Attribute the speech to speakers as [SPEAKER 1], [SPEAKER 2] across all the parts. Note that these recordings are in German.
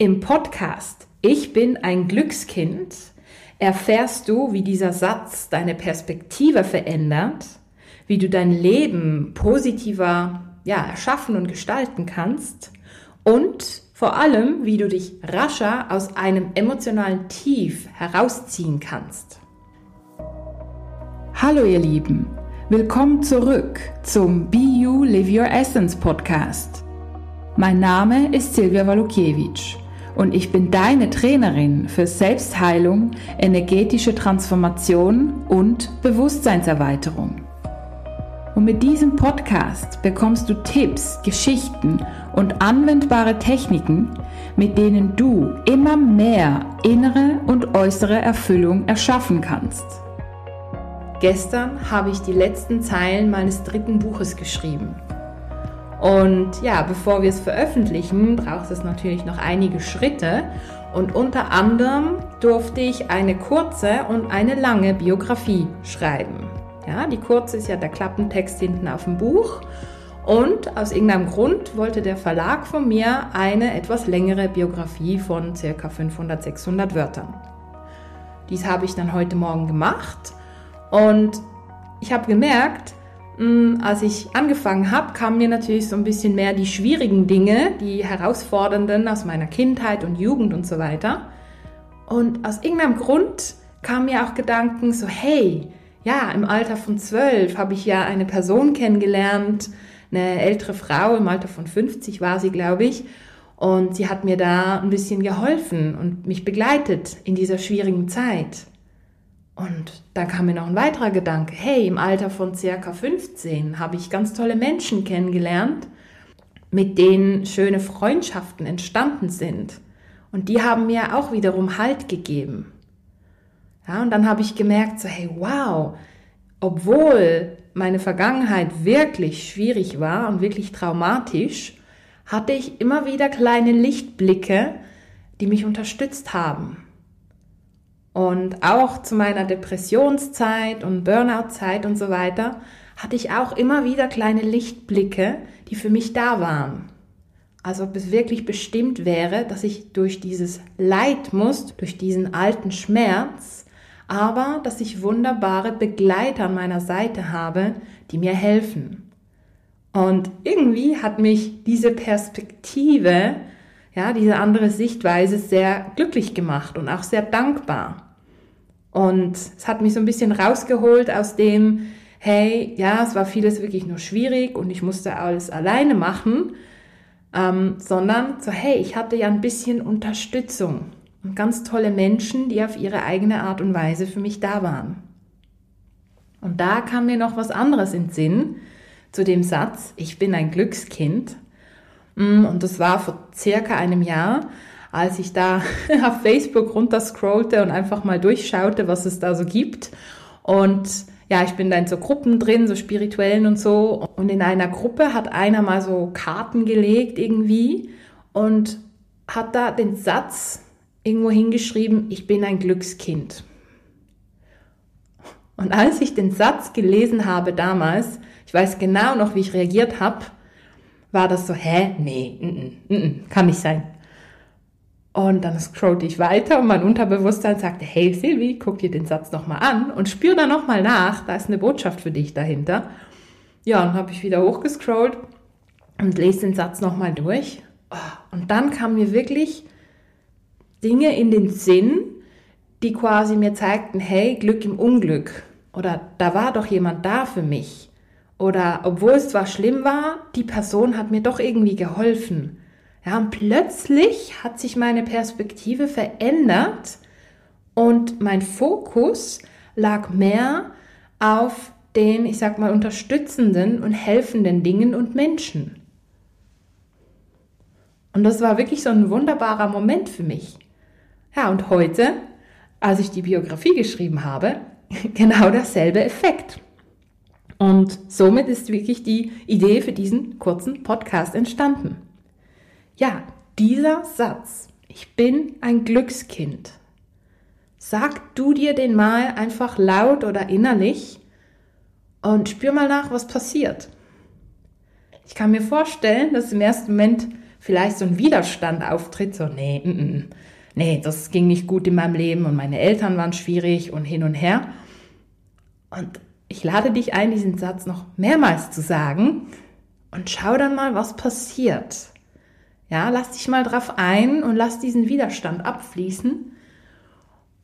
[SPEAKER 1] Im Podcast Ich bin ein Glückskind erfährst du, wie dieser Satz deine Perspektive verändert, wie du dein Leben positiver ja, erschaffen und gestalten kannst und vor allem, wie du dich rascher aus einem emotionalen Tief herausziehen kannst.
[SPEAKER 2] Hallo ihr Lieben, willkommen zurück zum Be You Live Your Essence Podcast. Mein Name ist Silvia Walukiewicz und ich bin deine Trainerin für Selbstheilung, energetische Transformation und Bewusstseinserweiterung. Und mit diesem Podcast bekommst du Tipps, Geschichten und anwendbare Techniken, mit denen du immer mehr innere und äußere Erfüllung erschaffen kannst.
[SPEAKER 1] Gestern habe ich die letzten Zeilen meines dritten Buches geschrieben. Und ja, bevor wir es veröffentlichen, braucht es natürlich noch einige Schritte. Und unter anderem durfte ich eine kurze und eine lange Biografie schreiben. Ja, die kurze ist ja der Klappentext hinten auf dem Buch. Und aus irgendeinem Grund wollte der Verlag von mir eine etwas längere Biografie von circa 500, 600 Wörtern. Dies habe ich dann heute Morgen gemacht und ich habe gemerkt, als ich angefangen habe, kamen mir natürlich so ein bisschen mehr die schwierigen Dinge, die herausfordernden aus meiner Kindheit und Jugend und so weiter. Und aus irgendeinem Grund kamen mir auch Gedanken so, hey, ja, im Alter von zwölf habe ich ja eine Person kennengelernt, eine ältere Frau, im Alter von 50 war sie, glaube ich. Und sie hat mir da ein bisschen geholfen und mich begleitet in dieser schwierigen Zeit. Und da kam mir noch ein weiterer Gedanke. Hey, im Alter von circa 15 habe ich ganz tolle Menschen kennengelernt, mit denen schöne Freundschaften entstanden sind. Und die haben mir auch wiederum Halt gegeben. Ja, und dann habe ich gemerkt, so, hey, wow, obwohl meine Vergangenheit wirklich schwierig war und wirklich traumatisch, hatte ich immer wieder kleine Lichtblicke, die mich unterstützt haben. Und auch zu meiner Depressionszeit und Burnout-Zeit und so weiter hatte ich auch immer wieder kleine Lichtblicke, die für mich da waren. Also ob es wirklich bestimmt wäre, dass ich durch dieses Leid muss, durch diesen alten Schmerz, aber dass ich wunderbare Begleiter an meiner Seite habe, die mir helfen. Und irgendwie hat mich diese Perspektive, ja, diese andere Sichtweise sehr glücklich gemacht und auch sehr dankbar. Und es hat mich so ein bisschen rausgeholt aus dem, hey, ja, es war vieles wirklich nur schwierig und ich musste alles alleine machen, ähm, sondern so, hey, ich hatte ja ein bisschen Unterstützung und ganz tolle Menschen, die auf ihre eigene Art und Weise für mich da waren. Und da kam mir noch was anderes in Sinn zu dem Satz, ich bin ein Glückskind. Mm, und das war vor circa einem Jahr, als ich da auf Facebook runterscrollte und einfach mal durchschaute, was es da so gibt. Und ja, ich bin da in so Gruppen drin, so spirituellen und so. Und in einer Gruppe hat einer mal so Karten gelegt irgendwie und hat da den Satz irgendwo hingeschrieben, ich bin ein Glückskind. Und als ich den Satz gelesen habe damals, ich weiß genau noch, wie ich reagiert habe, war das so, hä? Nee, n -n, n kann nicht sein. Und dann scrollte ich weiter und mein Unterbewusstsein sagte, hey Silvi, guck dir den Satz nochmal an und spür da nochmal nach, da ist eine Botschaft für dich dahinter. Ja, und habe ich wieder hochgescrollt und lese den Satz nochmal durch. Oh, und dann kamen mir wirklich Dinge in den Sinn, die quasi mir zeigten, hey, Glück im Unglück. Oder da war doch jemand da für mich. Oder obwohl es zwar schlimm war, die Person hat mir doch irgendwie geholfen. Ja, und plötzlich hat sich meine Perspektive verändert und mein Fokus lag mehr auf den, ich sag mal, unterstützenden und helfenden Dingen und Menschen. Und das war wirklich so ein wunderbarer Moment für mich. Ja, und heute, als ich die Biografie geschrieben habe, genau dasselbe Effekt. Und somit ist wirklich die Idee für diesen kurzen Podcast entstanden. Ja, dieser Satz, ich bin ein Glückskind, sag du dir den mal einfach laut oder innerlich und spür mal nach, was passiert. Ich kann mir vorstellen, dass im ersten Moment vielleicht so ein Widerstand auftritt, so, nee, mm, mm, nee, das ging nicht gut in meinem Leben und meine Eltern waren schwierig und hin und her. Und ich lade dich ein, diesen Satz noch mehrmals zu sagen und schau dann mal, was passiert. Ja, lass dich mal drauf ein und lass diesen Widerstand abfließen.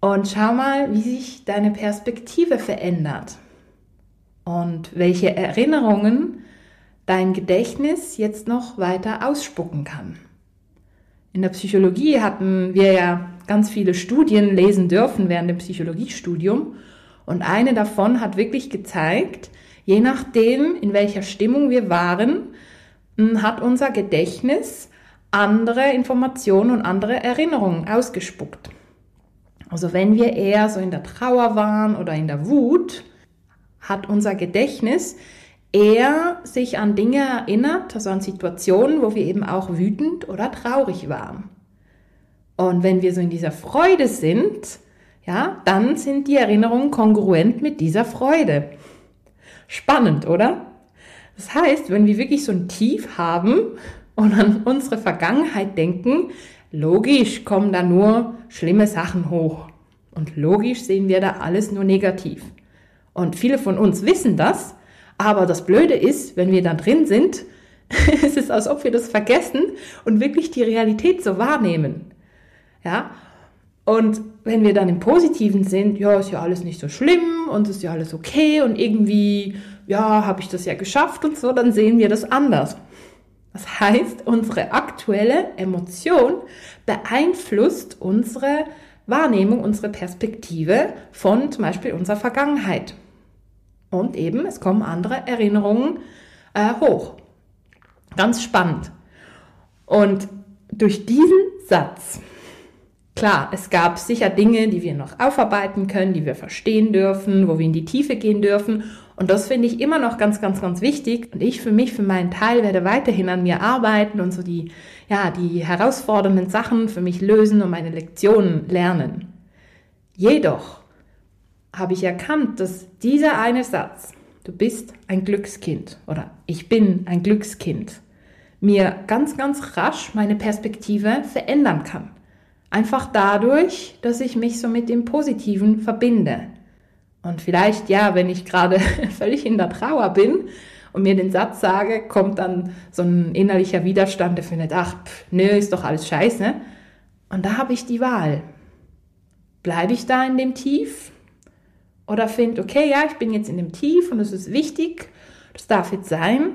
[SPEAKER 1] Und schau mal, wie sich deine Perspektive verändert. Und welche Erinnerungen dein Gedächtnis jetzt noch weiter ausspucken kann. In der Psychologie hatten wir ja ganz viele Studien lesen dürfen während dem Psychologiestudium. Und eine davon hat wirklich gezeigt, je nachdem, in welcher Stimmung wir waren, hm, hat unser Gedächtnis andere Informationen und andere Erinnerungen ausgespuckt. Also wenn wir eher so in der Trauer waren oder in der Wut, hat unser Gedächtnis eher sich an Dinge erinnert, also an Situationen, wo wir eben auch wütend oder traurig waren. Und wenn wir so in dieser Freude sind, ja, dann sind die Erinnerungen kongruent mit dieser Freude. Spannend, oder? Das heißt, wenn wir wirklich so ein Tief haben und an unsere Vergangenheit denken, logisch kommen da nur schlimme Sachen hoch. Und logisch sehen wir da alles nur negativ. Und viele von uns wissen das, aber das Blöde ist, wenn wir da drin sind, es ist, als ob wir das vergessen und wirklich die Realität so wahrnehmen. Ja? Und wenn wir dann im Positiven sind, ja, ist ja alles nicht so schlimm und ist ja alles okay und irgendwie, ja, habe ich das ja geschafft und so, dann sehen wir das anders. Das heißt, unsere aktuelle Emotion beeinflusst unsere Wahrnehmung, unsere Perspektive von zum Beispiel unserer Vergangenheit. Und eben, es kommen andere Erinnerungen äh, hoch. Ganz spannend. Und durch diesen Satz, klar, es gab sicher Dinge, die wir noch aufarbeiten können, die wir verstehen dürfen, wo wir in die Tiefe gehen dürfen. Und das finde ich immer noch ganz, ganz, ganz wichtig. Und ich für mich, für meinen Teil, werde weiterhin an mir arbeiten und so die, ja, die herausfordernden Sachen für mich lösen und meine Lektionen lernen. Jedoch habe ich erkannt, dass dieser eine Satz, du bist ein Glückskind oder ich bin ein Glückskind, mir ganz, ganz rasch meine Perspektive verändern kann. Einfach dadurch, dass ich mich so mit dem Positiven verbinde. Und vielleicht, ja, wenn ich gerade völlig in der Trauer bin und mir den Satz sage, kommt dann so ein innerlicher Widerstand, der findet, ach, pff, nö, ist doch alles scheiße. Und da habe ich die Wahl. Bleibe ich da in dem Tief oder finde, okay, ja, ich bin jetzt in dem Tief und es ist wichtig, das darf jetzt sein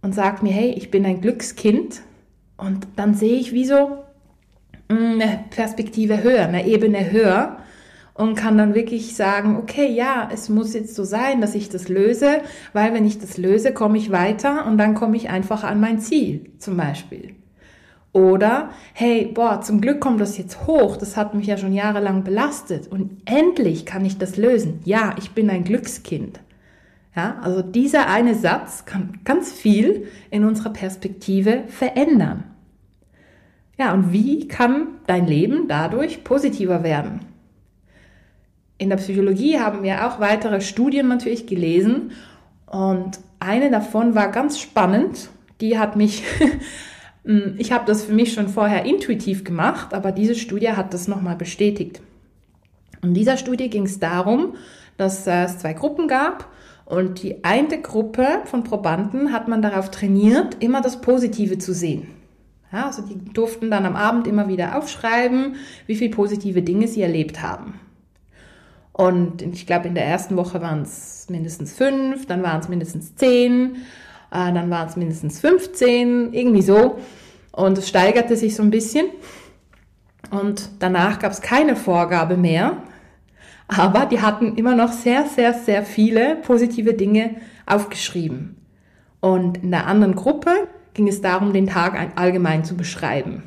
[SPEAKER 1] und sage mir, hey, ich bin ein Glückskind und dann sehe ich wie so mm, eine Perspektive höher, eine Ebene höher und kann dann wirklich sagen, okay, ja, es muss jetzt so sein, dass ich das löse, weil wenn ich das löse, komme ich weiter und dann komme ich einfach an mein Ziel zum Beispiel. Oder, hey, boah, zum Glück kommt das jetzt hoch, das hat mich ja schon jahrelang belastet und endlich kann ich das lösen. Ja, ich bin ein Glückskind. Ja, also dieser eine Satz kann ganz viel in unserer Perspektive verändern. Ja, und wie kann dein Leben dadurch positiver werden? In der Psychologie haben wir auch weitere Studien natürlich gelesen und eine davon war ganz spannend. Die hat mich Hm, ich habe das für mich schon vorher intuitiv gemacht, aber diese Studie hat das nochmal bestätigt. In dieser Studie ging es darum, dass es zwei Gruppen gab und die eine Gruppe von Probanden hat man darauf trainiert, immer das Positive zu sehen. Ja, also die durften dann am Abend immer wieder aufschreiben, wie viele positive Dinge sie erlebt haben. Und ich glaube, in der ersten Woche waren es mindestens fünf, dann waren es mindestens zehn äh, dann waren es mindestens 15, irgendwie so. Und es steigerte sich so ein bisschen. Und danach gab es keine Vorgabe mehr. Aber die hatten immer noch sehr, sehr, sehr viele positive Dinge aufgeschrieben. Und in der anderen Gruppe ging es darum, den Tag allgemein zu beschreiben.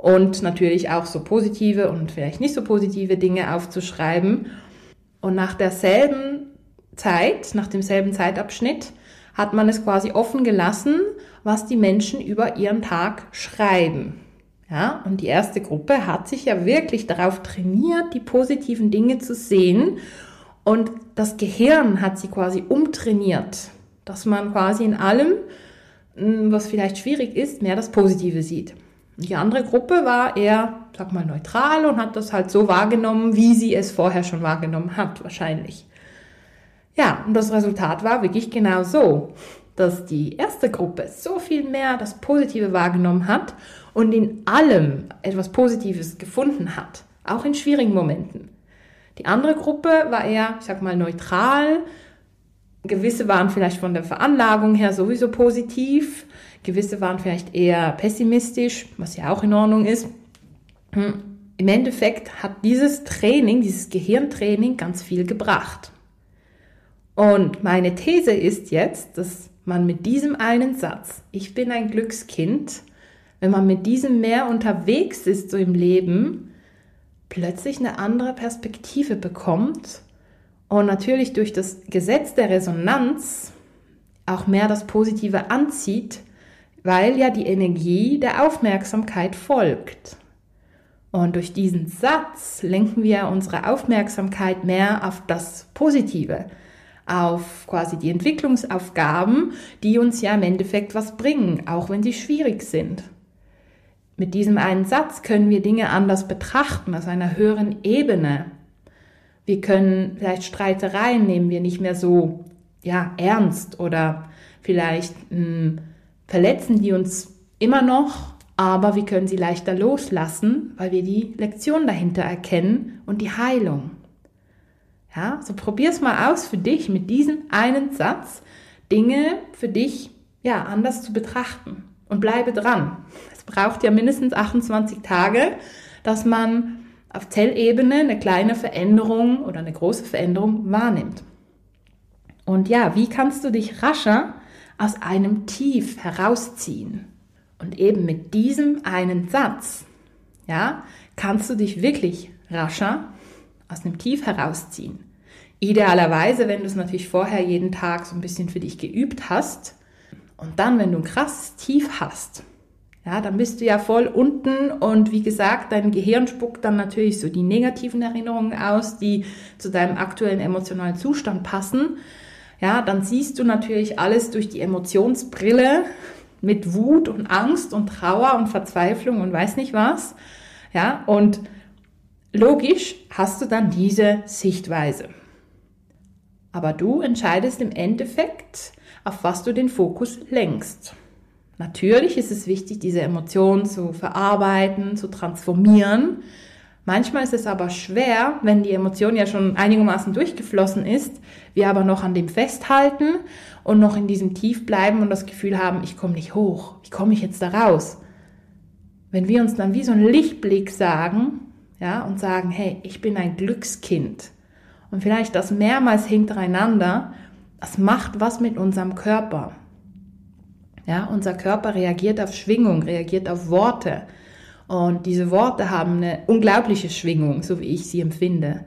[SPEAKER 1] Und natürlich auch so positive und vielleicht nicht so positive Dinge aufzuschreiben. Und nach derselben Zeit, nach demselben Zeitabschnitt, hat man es quasi offen gelassen, was die Menschen über ihren Tag schreiben. Ja, und die erste Gruppe hat sich ja wirklich darauf trainiert, die positiven Dinge zu sehen. Und das Gehirn hat sie quasi umtrainiert, dass man quasi in allem hm, was vielleicht schwierig ist, mehr das Positive sieht. Die andere Gruppe war eher, sag mal, neutral und hat das halt so wahrgenommen, wie sie es vorher schon wahrgenommen hat, wahrscheinlich. Ja, und das Resultat war wirklich genau so, dass die erste Gruppe so viel mehr das Positive wahrgenommen hat und in allem etwas Positives gefunden hat, auch in schwierigen Momenten. Die andere Gruppe war eher, ich sag mal, neutral. Gewisse waren vielleicht von der Veranlagung her sowieso positiv, gewisse waren vielleicht eher pessimistisch, was ja auch in Ordnung ist. Hm, Im Endeffekt hat dieses Training, dieses Gehirntraining ganz viel gebracht. Und meine These ist jetzt, dass man mit diesem einen Satz, ich bin ein Glückskind, wenn man mit diesem mehr unterwegs ist so im Leben, plötzlich eine andere Perspektive bekommt und natürlich durch das Gesetz der Resonanz auch mehr das Positive anzieht, weil ja die Energie der Aufmerksamkeit folgt. Und durch diesen Satz lenken wir unsere Aufmerksamkeit mehr auf das Positive, auf quasi die Entwicklungsaufgaben, die uns ja im Endeffekt was bringen, auch wenn sie schwierig sind. Mit diesem einen Satz können wir Dinge anders betrachten, aus einer höheren Ebene. Wir können vielleicht Streitereien nehmen wir nicht mehr so ja, ernst oder vielleicht mh, hm, verletzen die uns immer noch, aber wir können sie leichter loslassen, weil wir die Lektion dahinter erkennen und die Heilung. Ja, so probier's mal aus für dich mit diesem einen Satz, Dinge für dich ja anders zu betrachten und bleibe dran. Es braucht ja mindestens 28 Tage, dass man auf Zellebene eine kleine Veränderung oder eine große Veränderung wahrnimmt. Und ja, wie kannst du dich rascher aus einem Tief herausziehen? Und eben mit diesem einen Satz, ja, kannst du dich wirklich rascher aus einem Tief herausziehen. Idealerweise, wenn du es natürlich vorher jeden Tag so ein bisschen für dich geübt hast und dann, wenn du ein krasses Tief hast, ja, dann bist du ja voll unten und wie gesagt, dein Gehirn spuckt dann natürlich so die negativen Erinnerungen aus, die zu deinem aktuellen emotionalen Zustand passen. Ja, dann siehst du natürlich alles durch die Emotionsbrille mit Wut und Angst und Trauer und Verzweiflung und weiß nicht was. Ja, und logisch hast du dann diese Sichtweise. Aber du entscheidest im Endeffekt, auf was du den Fokus lenkst. Natürlich ist es wichtig, diese Emotionen zu verarbeiten, zu transformieren. Manchmal ist es aber schwer, wenn die Emotion ja schon einigermaßen durchgeflossen ist, wir aber noch an dem festhalten und noch in diesem Tief bleiben und das Gefühl haben, ich komme nicht hoch, wie komme ich jetzt da raus? Wenn wir uns dann wie so ein Lichtblick sagen, ja, und sagen, hey, ich bin ein Glückskind, und vielleicht das mehrmals hintereinander, das macht was mit unserem Körper. Ja, unser Körper reagiert auf Schwingung, reagiert auf Worte. Und diese Worte haben eine unglaubliche Schwingung, so wie ich sie empfinde.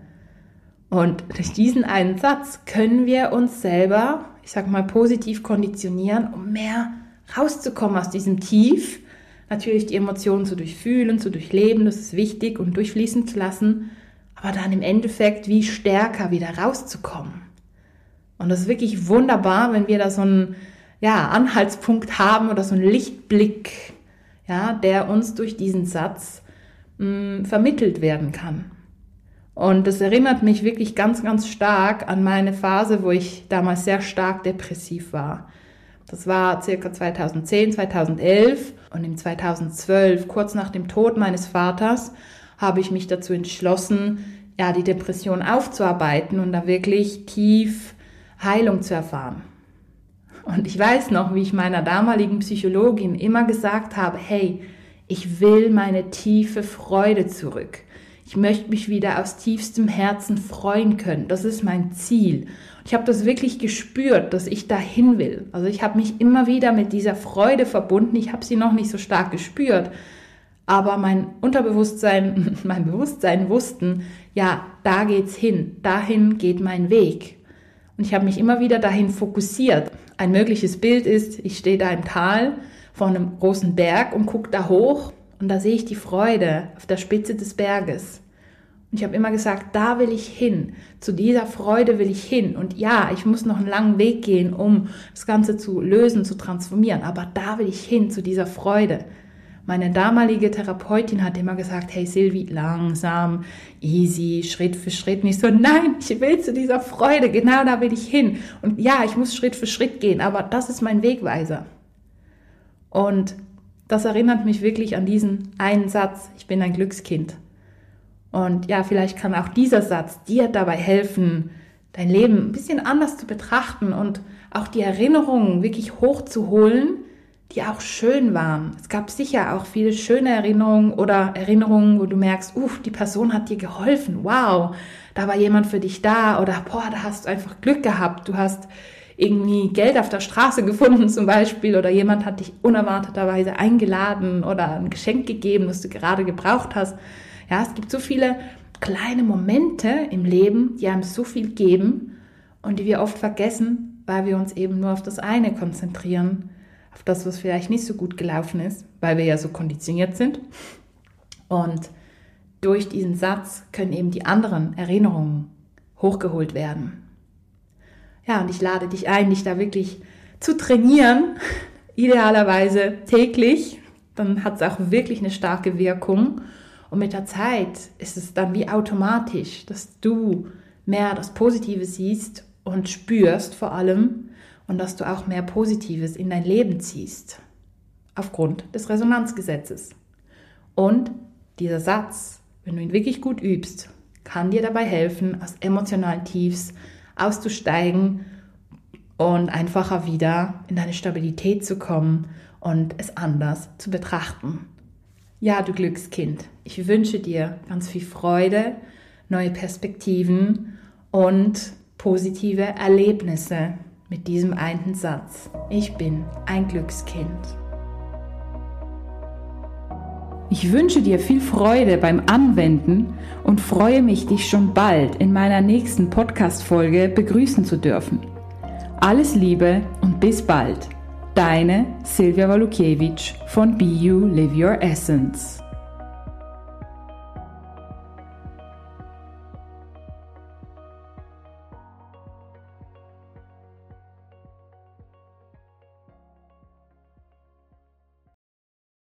[SPEAKER 1] Und durch diesen einen Satz können wir uns selber, ich sag mal, positiv konditionieren, um mehr rauszukommen aus diesem Tief. Natürlich die Emotionen zu durchfühlen, zu durchleben, das ist wichtig und durchfließen zu lassen aber dann im Endeffekt wie stärker wieder rauszukommen. Und das ist wirklich wunderbar, wenn wir da so einen ja, Anhaltspunkt haben oder so einen Lichtblick, ja, der uns durch diesen Satz mh, mm, vermittelt werden kann. Und das erinnert mich wirklich ganz, ganz stark an meine Phase, wo ich damals sehr stark depressiv war. Das war circa 2010, 2011 und im 2012, kurz nach dem Tod meines Vaters, habe ich mich dazu entschlossen, ja, die Depression aufzuarbeiten und da wirklich tief Heilung zu erfahren. Und ich weiß noch, wie ich meiner damaligen Psychologin immer gesagt habe, hey, ich will meine tiefe Freude zurück. Ich möchte mich wieder aus tiefstem Herzen freuen können. Das ist mein Ziel. Ich habe das wirklich gespürt, dass ich dahin will. Also ich habe mich immer wieder mit dieser Freude verbunden. Ich habe sie noch nicht so stark gespürt, aber mein Unterbewusstsein, mein Bewusstsein wussten, ja, da geht's hin, dahin geht mein Weg. Und ich habe mich immer wieder dahin fokussiert. Ein mögliches Bild ist, ich stehe da im Tal vor einem großen Berg und gucke da hoch und da sehe ich die Freude auf der Spitze des Berges. Und ich habe immer gesagt, da will ich hin, zu dieser Freude will ich hin. Und ja, ich muss noch einen langen Weg gehen, um das Ganze zu lösen, zu transformieren, aber da will ich hin, zu dieser Freude. Meine damalige Therapeutin hat immer gesagt, hey Silvi, langsam, easy, Schritt für Schritt. Nicht so, nein, ich will zu dieser Freude, genau da will ich hin. Und ja, ich muss Schritt für Schritt gehen, aber das ist mein Wegweiser. Und das erinnert mich wirklich an diesen einen Satz, ich bin ein Glückskind. Und ja, vielleicht kann auch dieser Satz dir dabei helfen, dein Leben ein bisschen anders zu betrachten und auch die Erinnerungen wirklich hochzuholen, die auch schön waren. Es gab sicher auch viele schöne Erinnerungen oder Erinnerungen, wo du merkst, uff, die Person hat dir geholfen. Wow, da war jemand für dich da oder boah, da hast du einfach Glück gehabt. Du hast irgendwie Geld auf der Straße gefunden zum Beispiel oder jemand hat dich unerwarteterweise eingeladen oder ein Geschenk gegeben, das du gerade gebraucht hast. Ja, es gibt so viele kleine Momente im Leben, die einem so viel geben und die wir oft vergessen, weil wir uns eben nur auf das eine konzentrieren, auf das, was vielleicht nicht so gut gelaufen ist, weil wir ja so konditioniert sind. Und durch diesen Satz können eben die anderen Erinnerungen hochgeholt werden. Ja, und ich lade dich ein, dich da wirklich zu trainieren, idealerweise täglich. Dann hat es auch wirklich eine starke Wirkung. Und mit der Zeit ist es dann wie automatisch, dass du mehr das Positive siehst und spürst vor allem und dass du auch mehr Positives in dein Leben ziehst. Aufgrund des Resonanzgesetzes. Und dieser Satz, wenn du ihn wirklich gut übst, kann dir dabei helfen, aus emotionalen Tiefs auszusteigen und einfacher wieder in deine Stabilität zu kommen und es anders zu betrachten. Ja, du Glückskind, ich wünsche dir ganz viel Freude, neue Perspektiven und positive Erlebnisse mit diesem einen Satz. Ich bin ein Glückskind.
[SPEAKER 2] Ich wünsche dir viel Freude beim Anwenden und freue mich, dich schon bald in meiner nächsten Podcast-Folge begrüßen zu dürfen. Alles Liebe und bis bald. Deine Silvia Walukiewicz von Be You Live Your Essence.